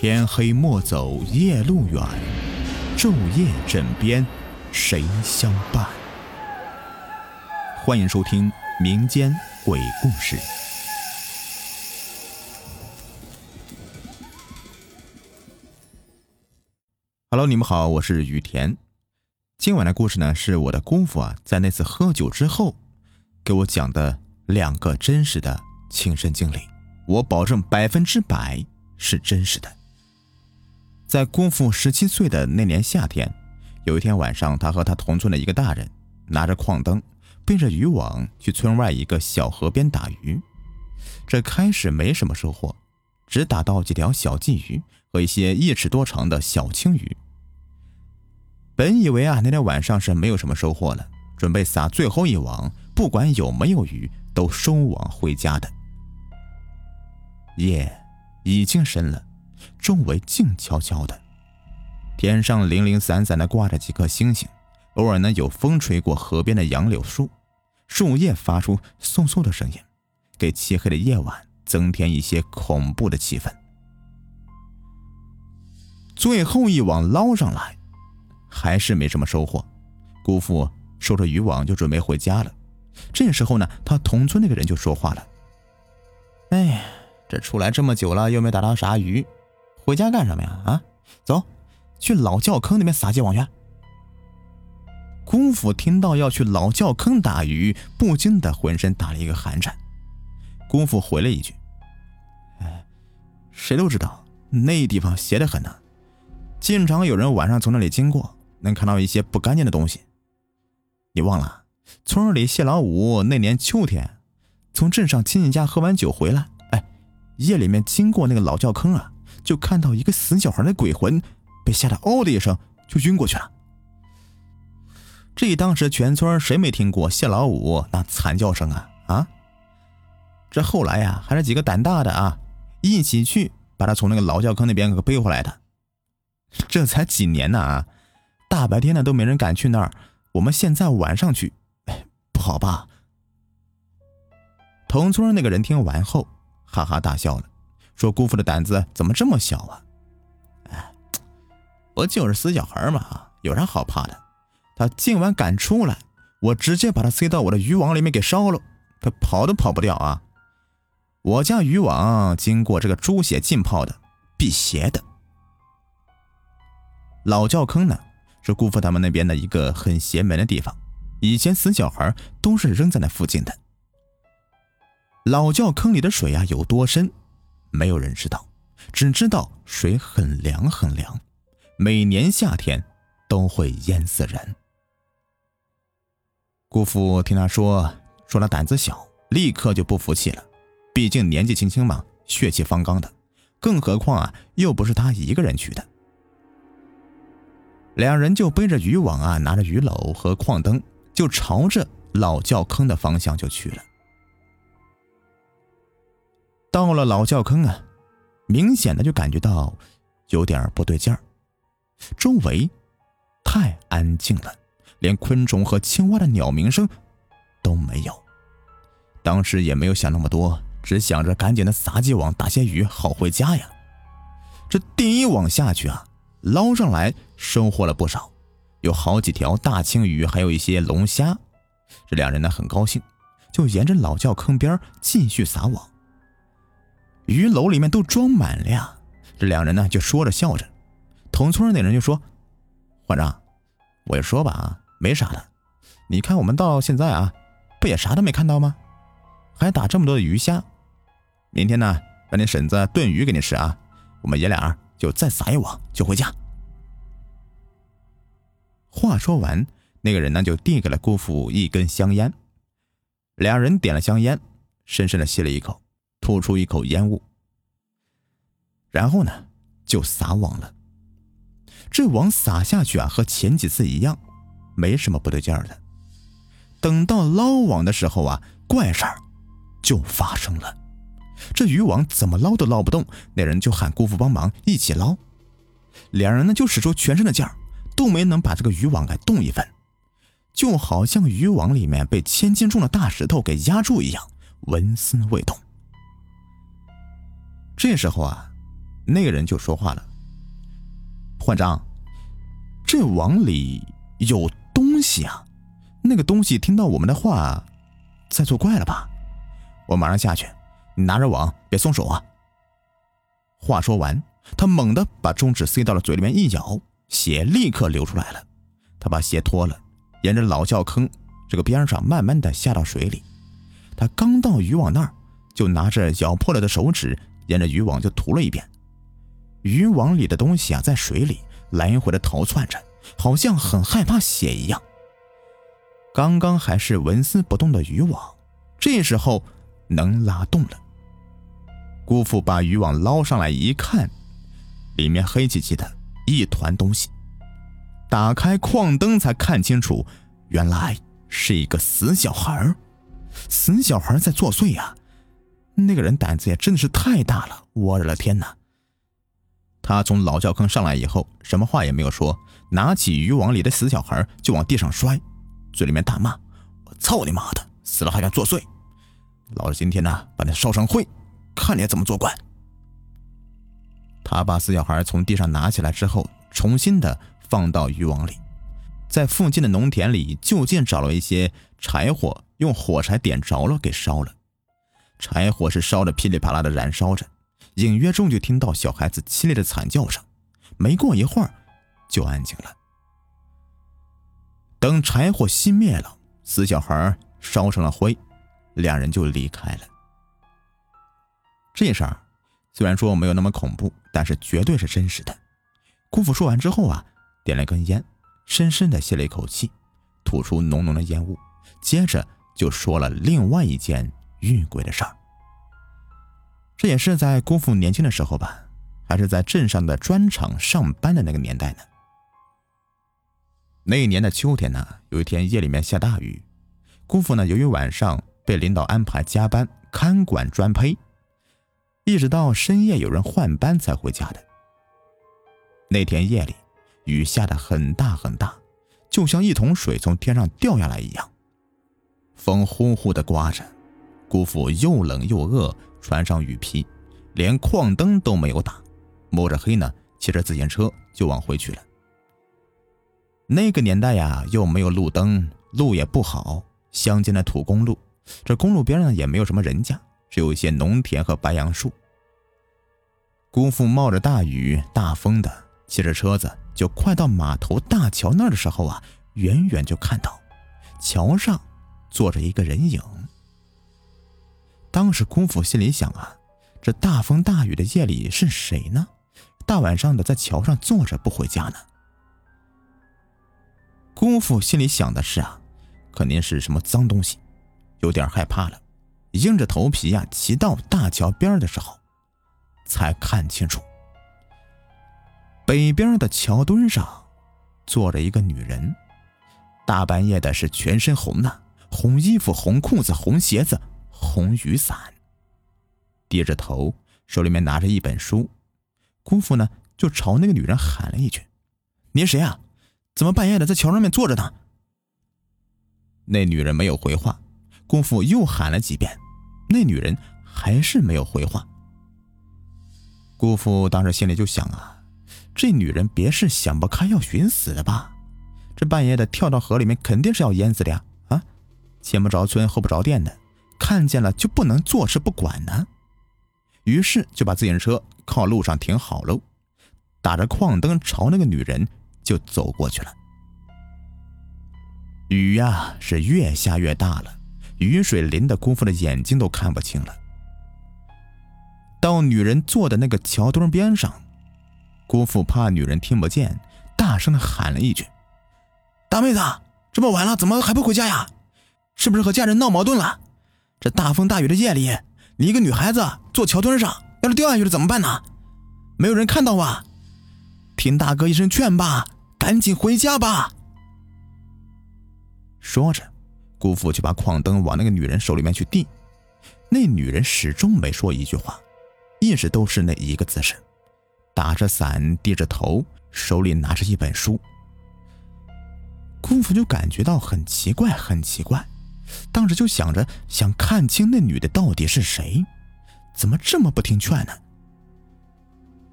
天黑莫走夜路远，昼夜枕边谁相伴？欢迎收听民间鬼故事。Hello，你们好，我是雨田。今晚的故事呢，是我的姑父啊，在那次喝酒之后给我讲的两个真实的亲身经历，我保证百分之百是真实的。在姑父十七岁的那年夏天，有一天晚上，他和他同村的一个大人拿着矿灯，背着渔网去村外一个小河边打鱼。这开始没什么收获，只打到几条小鲫鱼和一些一尺多长的小青鱼。本以为啊，那天晚上是没有什么收获了，准备撒最后一网，不管有没有鱼，都收网回家的。夜已经深了。周围静悄悄的，天上零零散散的挂着几颗星星，偶尔呢有风吹过河边的杨柳树，树叶发出簌簌的声音，给漆黑的夜晚增添一些恐怖的气氛。最后一网捞上来，还是没什么收获。姑父收着渔网就准备回家了。这时候呢，他同村那个人就说话了：“哎，这出来这么久了，又没打到啥鱼。”回家干什么呀？啊，走，去老窖坑那边撒些网去。姑父听到要去老窖坑打鱼，不禁的浑身打了一个寒颤。姑父回了一句：“哎，谁都知道那地方邪得很呢，经常有人晚上从那里经过，能看到一些不干净的东西。你忘了，村里谢老五那年秋天，从镇上亲戚家喝完酒回来，哎，夜里面经过那个老窖坑啊。”就看到一个死小孩的鬼魂，被吓得“嗷”的一声就晕过去了。这当时全村谁没听过谢老五那惨叫声啊啊！这后来呀，还是几个胆大的啊，一起去把他从那个劳教坑那边给背回来的。这才几年呢啊，大白天的都没人敢去那儿，我们现在晚上去，不好吧？同村那个人听完后，哈哈大笑了。说姑父的胆子怎么这么小啊？哎，不就是死小孩嘛，有啥好怕的？他今晚敢出来，我直接把他塞到我的渔网里面给烧了，他跑都跑不掉啊！我家渔网经过这个猪血浸泡的，辟邪的。老窖坑呢，是姑父他们那边的一个很邪门的地方，以前死小孩都是扔在那附近的。老窖坑里的水啊有多深？没有人知道，只知道水很凉很凉，每年夏天都会淹死人。姑父听他说，说他胆子小，立刻就不服气了。毕竟年纪轻轻嘛，血气方刚的，更何况啊，又不是他一个人去的。两人就背着渔网啊，拿着鱼篓和矿灯，就朝着老窖坑的方向就去了。到了老窖坑啊，明显的就感觉到有点不对劲儿，周围太安静了，连昆虫和青蛙的鸟鸣声都没有。当时也没有想那么多，只想着赶紧的撒几网打些鱼，好回家呀。这第一网下去啊，捞上来收获了不少，有好几条大青鱼，还有一些龙虾。这两人呢很高兴，就沿着老窖坑边继续撒网。鱼篓里面都装满了呀，这两人呢就说着笑着，同村那人就说：“馆长，我就说吧啊，没啥的，你看我们到现在啊，不也啥都没看到吗？还打这么多的鱼虾，明天呢让你婶子炖鱼给你吃啊，我们爷俩就再撒一网就回家。”话说完，那个人呢就递给了姑父一根香烟，两人点了香烟，深深的吸了一口。吐出一口烟雾，然后呢，就撒网了。这网撒下去啊，和前几次一样，没什么不对劲儿的。等到捞网的时候啊，怪事儿就发生了。这渔网怎么捞都捞不动，那人就喊姑父帮忙一起捞。两人呢，就使出全身的劲儿，都没能把这个渔网给动一分，就好像渔网里面被千斤重的大石头给压住一样，纹丝未动。这时候啊，那个人就说话了：“焕章，这网里有东西啊！那个东西听到我们的话，在作怪了吧？我马上下去，你拿着网，别松手啊！”话说完，他猛地把中指塞到了嘴里面一咬，血立刻流出来了。他把鞋脱了，沿着老窖坑这个边上慢慢的下到水里。他刚到渔网那儿，就拿着咬破了的手指，沿着渔网就涂了一遍。渔网里的东西啊，在水里来回的逃窜着，好像很害怕血一样。刚刚还是纹丝不动的渔网，这时候能拉动了。姑父把渔网捞上来一看，里面黑漆漆的一团东西。打开矿灯才看清楚，原来是一个死小孩死小孩在作祟呀！那个人胆子也真的是太大了，我的天哪！他从老窖坑上来以后，什么话也没有说，拿起渔网里的死小孩就往地上摔，嘴里面大骂：“我操你妈的，死了还敢作祟！老子今天呢，把你烧成灰，看你怎么做官！”他把死小孩从地上拿起来之后，重新的放到渔网里，在附近的农田里就近找了一些柴火。用火柴点着了，给烧了。柴火是烧的噼里啪啦的燃烧着，隐约中就听到小孩子凄厉的惨叫声。没过一会儿，就安静了。等柴火熄灭了，死小孩烧成了灰，两人就离开了。这事儿虽然说没有那么恐怖，但是绝对是真实的。姑父说完之后啊，点了根烟，深深的吸了一口气，吐出浓浓的烟雾，接着。就说了另外一件遇鬼的事儿。这也是在姑父年轻的时候吧，还是在镇上的砖厂上班的那个年代呢。那一年的秋天呢，有一天夜里面下大雨，姑父呢由于晚上被领导安排加班看管砖坯，一直到深夜有人换班才回家的。那天夜里，雨下的很大很大，就像一桶水从天上掉下来一样。风呼呼的刮着，姑父又冷又饿，穿上雨披，连矿灯都没有打，摸着黑呢，骑着自行车就往回去了。那个年代呀，又没有路灯，路也不好，乡间的土公路，这公路边上也没有什么人家，只有一些农田和白杨树。姑父冒着大雨大风的骑着车子，就快到码头大桥那儿的时候啊，远远就看到桥上。坐着一个人影。当时姑父心里想啊，这大风大雨的夜里是谁呢？大晚上的在桥上坐着不回家呢？姑父心里想的是啊，肯定是什么脏东西，有点害怕了，硬着头皮呀，骑到大桥边的时候，才看清楚，北边的桥墩上坐着一个女人，大半夜的是全身红的。红衣服、红裤子、红鞋子、红雨伞，低着头，手里面拿着一本书。姑父呢，就朝那个女人喊了一句：“你是谁啊？怎么半夜的在桥上面坐着呢？”那女人没有回话。姑父又喊了几遍，那女人还是没有回话。姑父当时心里就想啊，这女人别是想不开要寻死的吧？这半夜的跳到河里面，肯定是要淹死的呀！啊前不着村后不着店的，看见了就不能坐视不管呢。于是就把自行车靠路上停好喽，打着矿灯朝那个女人就走过去了。雨呀是越下越大了，雨水淋得姑父的眼睛都看不清了。到女人坐的那个桥墩边上，姑父怕女人听不见，大声的喊了一句：“大妹子，这么晚了，怎么还不回家呀？”是不是和家人闹矛盾了？这大风大雨的夜里，你一个女孩子坐桥墩上，要是掉下去了怎么办呢？没有人看到啊！听大哥一声劝吧，赶紧回家吧。说着，姑父就把矿灯往那个女人手里面去递。那女人始终没说一句话，一直都是那一个姿势，打着伞，低着头，手里拿着一本书。姑父就感觉到很奇怪，很奇怪。当时就想着想看清那女的到底是谁，怎么这么不听劝呢？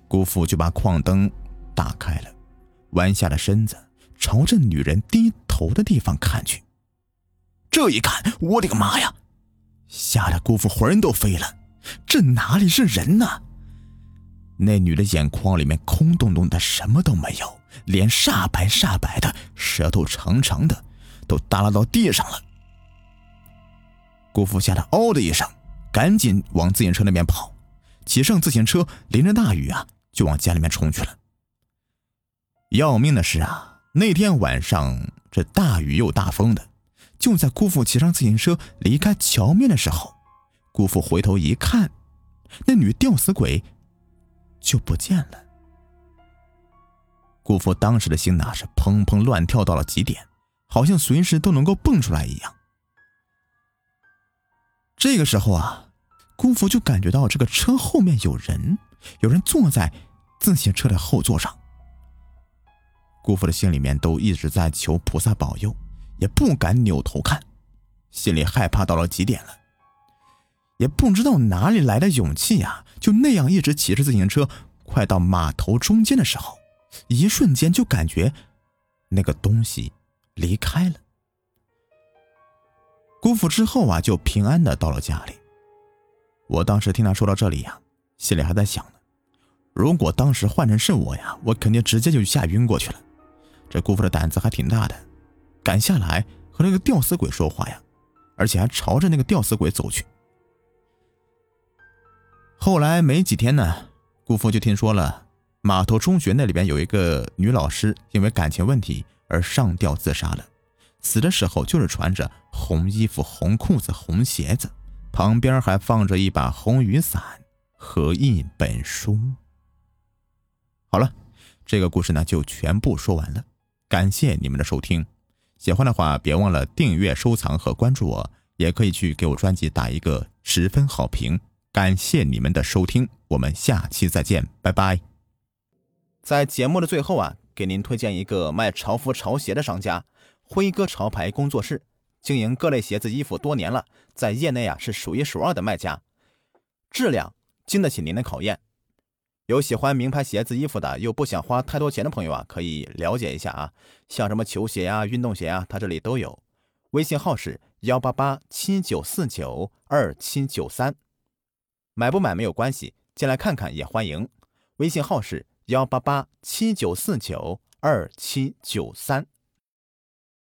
姑父就把矿灯打开了，弯下了身子，朝着女人低头的地方看去。这一看，我的个妈呀！吓得姑父魂都飞了。这哪里是人呢？那女的眼眶里面空洞洞的，什么都没有，脸煞白煞白的，舌头长长的，都耷拉到地上了。姑父吓得嗷的一声，赶紧往自行车那边跑，骑上自行车，淋着大雨啊，就往家里面冲去了。要命的是啊，那天晚上这大雨又大风的，就在姑父骑上自行车离开桥面的时候，姑父回头一看，那女吊死鬼。就不见了。姑父当时的心呐是砰砰乱跳到了极点，好像随时都能够蹦出来一样。这个时候啊，姑父就感觉到这个车后面有人，有人坐在自行车的后座上。姑父的心里面都一直在求菩萨保佑，也不敢扭头看，心里害怕到了极点了。也不知道哪里来的勇气呀，就那样一直骑着自行车，快到码头中间的时候，一瞬间就感觉那个东西离开了。姑父之后啊，就平安的到了家里。我当时听他说到这里呀，心里还在想呢，如果当时换成是我呀，我肯定直接就吓晕过去了。这姑父的胆子还挺大的，敢下来和那个吊死鬼说话呀，而且还朝着那个吊死鬼走去。后来没几天呢，姑父就听说了码头中学那里边有一个女老师因为感情问题而上吊自杀了，死的时候就是穿着红衣服、红裤子、红鞋子，旁边还放着一把红雨伞和一本书。好了，这个故事呢就全部说完了，感谢你们的收听，喜欢的话别忘了订阅、收藏和关注我，也可以去给我专辑打一个十分好评。感谢你们的收听，我们下期再见，拜拜。在节目的最后啊，给您推荐一个卖潮服潮鞋的商家——辉哥潮牌工作室，经营各类鞋子衣服多年了，在业内啊是数一数二的卖家，质量经得起您的考验。有喜欢名牌鞋子衣服的，又不想花太多钱的朋友啊，可以了解一下啊，像什么球鞋啊、运动鞋啊，他这里都有。微信号是幺八八七九四九二七九三。买不买没有关系，进来看看也欢迎。微信号是幺八八七九四九二七九三。